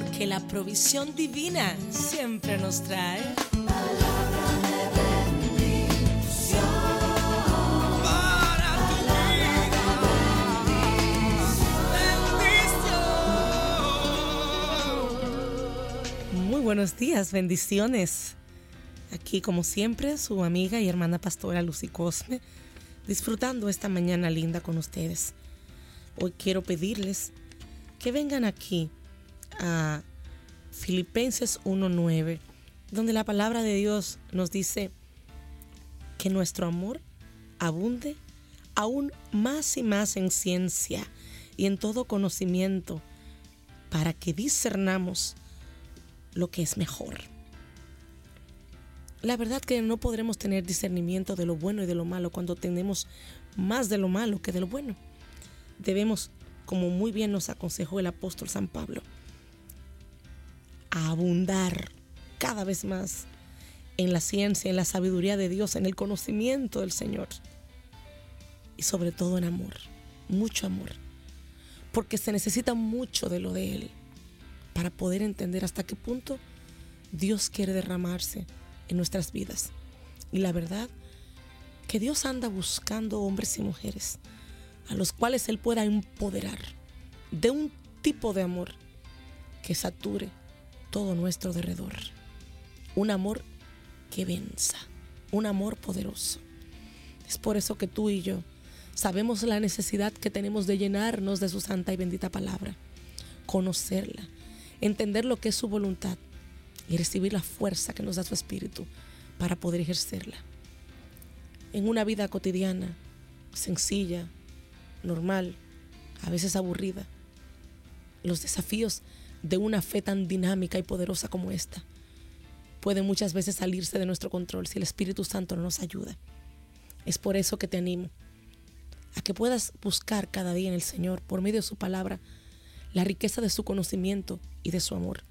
porque la provisión divina siempre nos trae. Muy buenos días, bendiciones. Aquí, como siempre, su amiga y hermana pastora Lucy Cosme, disfrutando esta mañana linda con ustedes. Hoy quiero pedirles que vengan aquí a Filipenses 1.9, donde la palabra de Dios nos dice que nuestro amor abunde aún más y más en ciencia y en todo conocimiento, para que discernamos lo que es mejor. La verdad que no podremos tener discernimiento de lo bueno y de lo malo cuando tenemos más de lo malo que de lo bueno. Debemos, como muy bien nos aconsejó el apóstol San Pablo, a abundar cada vez más en la ciencia, en la sabiduría de Dios, en el conocimiento del Señor y sobre todo en amor, mucho amor, porque se necesita mucho de lo de Él para poder entender hasta qué punto Dios quiere derramarse en nuestras vidas. Y la verdad, que Dios anda buscando hombres y mujeres a los cuales Él pueda empoderar de un tipo de amor que sature todo nuestro derredor. Un amor que venza, un amor poderoso. Es por eso que tú y yo sabemos la necesidad que tenemos de llenarnos de su santa y bendita palabra, conocerla, entender lo que es su voluntad y recibir la fuerza que nos da su espíritu para poder ejercerla. En una vida cotidiana, sencilla, normal, a veces aburrida, los desafíos de una fe tan dinámica y poderosa como esta pueden muchas veces salirse de nuestro control si el Espíritu Santo no nos ayuda. Es por eso que te animo a que puedas buscar cada día en el Señor, por medio de su palabra, la riqueza de su conocimiento y de su amor,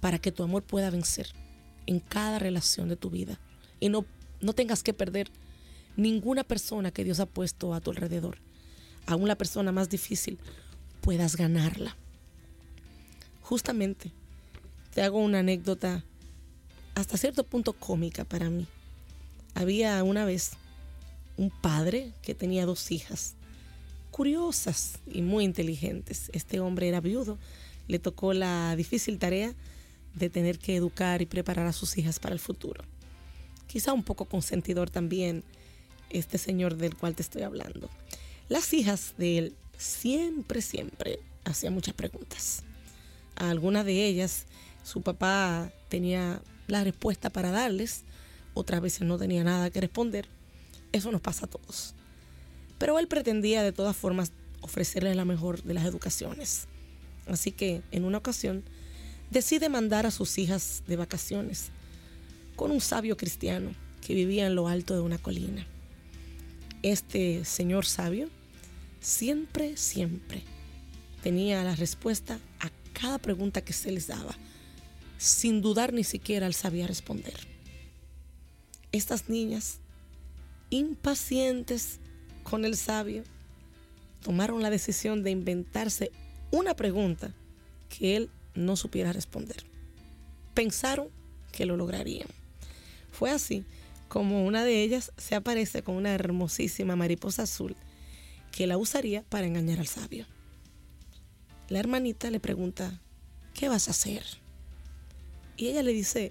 para que tu amor pueda vencer en cada relación de tu vida y no, no tengas que perder ninguna persona que Dios ha puesto a tu alrededor, aún la persona más difícil, puedas ganarla. Justamente, te hago una anécdota hasta cierto punto cómica para mí. Había una vez un padre que tenía dos hijas, curiosas y muy inteligentes. Este hombre era viudo, le tocó la difícil tarea de tener que educar y preparar a sus hijas para el futuro. Quizá un poco consentidor también este señor del cual te estoy hablando. Las hijas de él siempre, siempre hacían muchas preguntas. A algunas de ellas su papá tenía la respuesta para darles, otras veces no tenía nada que responder. Eso nos pasa a todos. Pero él pretendía de todas formas ofrecerles la mejor de las educaciones. Así que en una ocasión decide mandar a sus hijas de vacaciones con un sabio cristiano que vivía en lo alto de una colina. Este señor sabio siempre, siempre tenía la respuesta a cada pregunta que se les daba. Sin dudar ni siquiera él sabía responder. Estas niñas, impacientes con el sabio, tomaron la decisión de inventarse una pregunta que él no supiera responder. Pensaron que lo lograrían. Fue así como una de ellas se aparece con una hermosísima mariposa azul que la usaría para engañar al sabio. La hermanita le pregunta, ¿qué vas a hacer? Y ella le dice,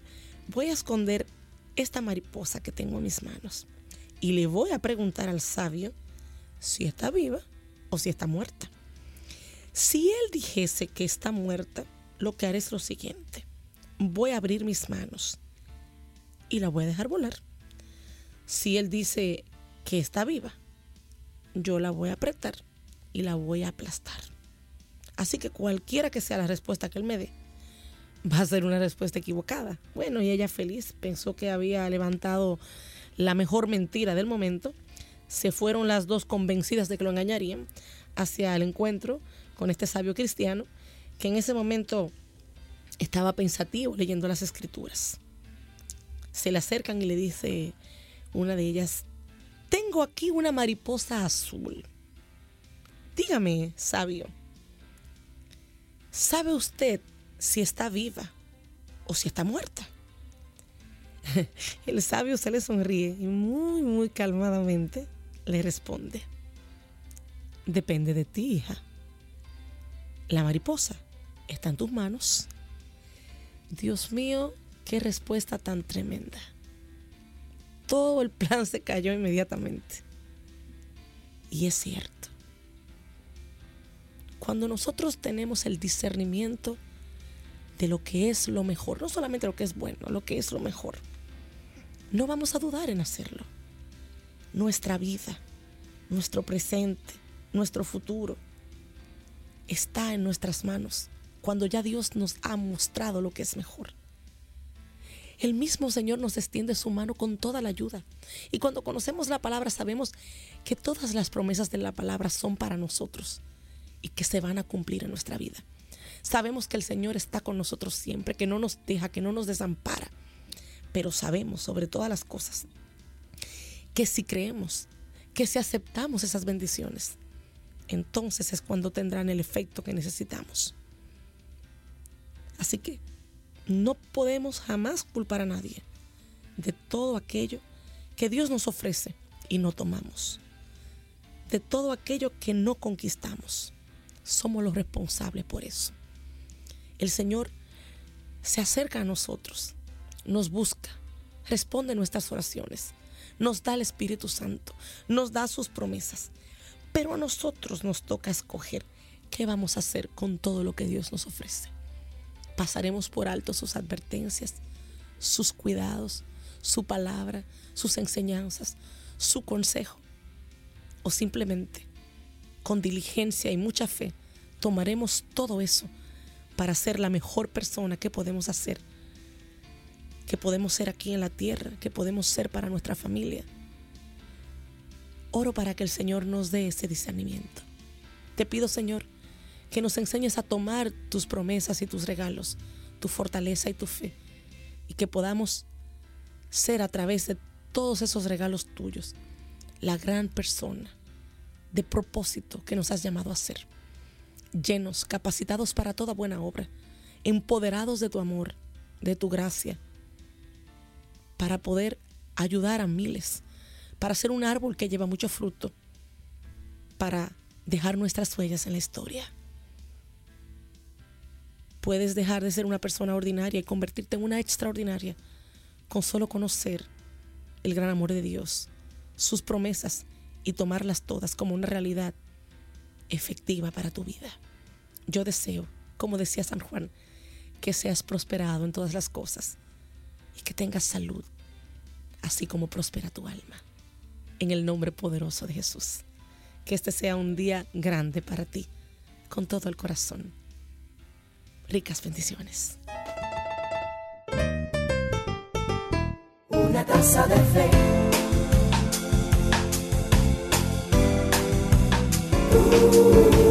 voy a esconder esta mariposa que tengo en mis manos y le voy a preguntar al sabio si está viva o si está muerta. Si él dijese que está muerta, lo que haré es lo siguiente. Voy a abrir mis manos y la voy a dejar volar. Si él dice que está viva, yo la voy a apretar y la voy a aplastar. Así que cualquiera que sea la respuesta que él me dé, va a ser una respuesta equivocada. Bueno, y ella feliz pensó que había levantado la mejor mentira del momento. Se fueron las dos convencidas de que lo engañarían hacia el encuentro con este sabio cristiano que en ese momento estaba pensativo leyendo las escrituras. Se le acercan y le dice una de ellas, tengo aquí una mariposa azul. Dígame, sabio, ¿sabe usted si está viva o si está muerta. El sabio se le sonríe y muy, muy calmadamente le responde, depende de ti, hija. La mariposa está en tus manos. Dios mío, qué respuesta tan tremenda. Todo el plan se cayó inmediatamente. Y es cierto. Cuando nosotros tenemos el discernimiento de lo que es lo mejor, no solamente lo que es bueno, lo que es lo mejor, no vamos a dudar en hacerlo. Nuestra vida, nuestro presente, nuestro futuro está en nuestras manos cuando ya Dios nos ha mostrado lo que es mejor. El mismo Señor nos extiende su mano con toda la ayuda. Y cuando conocemos la palabra sabemos que todas las promesas de la palabra son para nosotros y que se van a cumplir en nuestra vida. Sabemos que el Señor está con nosotros siempre, que no nos deja, que no nos desampara. Pero sabemos sobre todas las cosas que si creemos, que si aceptamos esas bendiciones, entonces es cuando tendrán el efecto que necesitamos. Así que no podemos jamás culpar a nadie de todo aquello que Dios nos ofrece y no tomamos. De todo aquello que no conquistamos. Somos los responsables por eso. El Señor se acerca a nosotros, nos busca, responde nuestras oraciones, nos da el Espíritu Santo, nos da sus promesas. Pero a nosotros nos toca escoger qué vamos a hacer con todo lo que Dios nos ofrece pasaremos por alto sus advertencias, sus cuidados, su palabra, sus enseñanzas, su consejo. O simplemente, con diligencia y mucha fe, tomaremos todo eso para ser la mejor persona que podemos hacer, que podemos ser aquí en la tierra, que podemos ser para nuestra familia. Oro para que el Señor nos dé ese discernimiento. Te pido, Señor, que nos enseñes a tomar tus promesas y tus regalos, tu fortaleza y tu fe, y que podamos ser a través de todos esos regalos tuyos la gran persona de propósito que nos has llamado a ser, llenos, capacitados para toda buena obra, empoderados de tu amor, de tu gracia, para poder ayudar a miles, para ser un árbol que lleva mucho fruto, para dejar nuestras huellas en la historia. Puedes dejar de ser una persona ordinaria y convertirte en una extraordinaria con solo conocer el gran amor de Dios, sus promesas y tomarlas todas como una realidad efectiva para tu vida. Yo deseo, como decía San Juan, que seas prosperado en todas las cosas y que tengas salud, así como prospera tu alma. En el nombre poderoso de Jesús. Que este sea un día grande para ti, con todo el corazón ricas bendiciones. Una taza de fe. Senhor.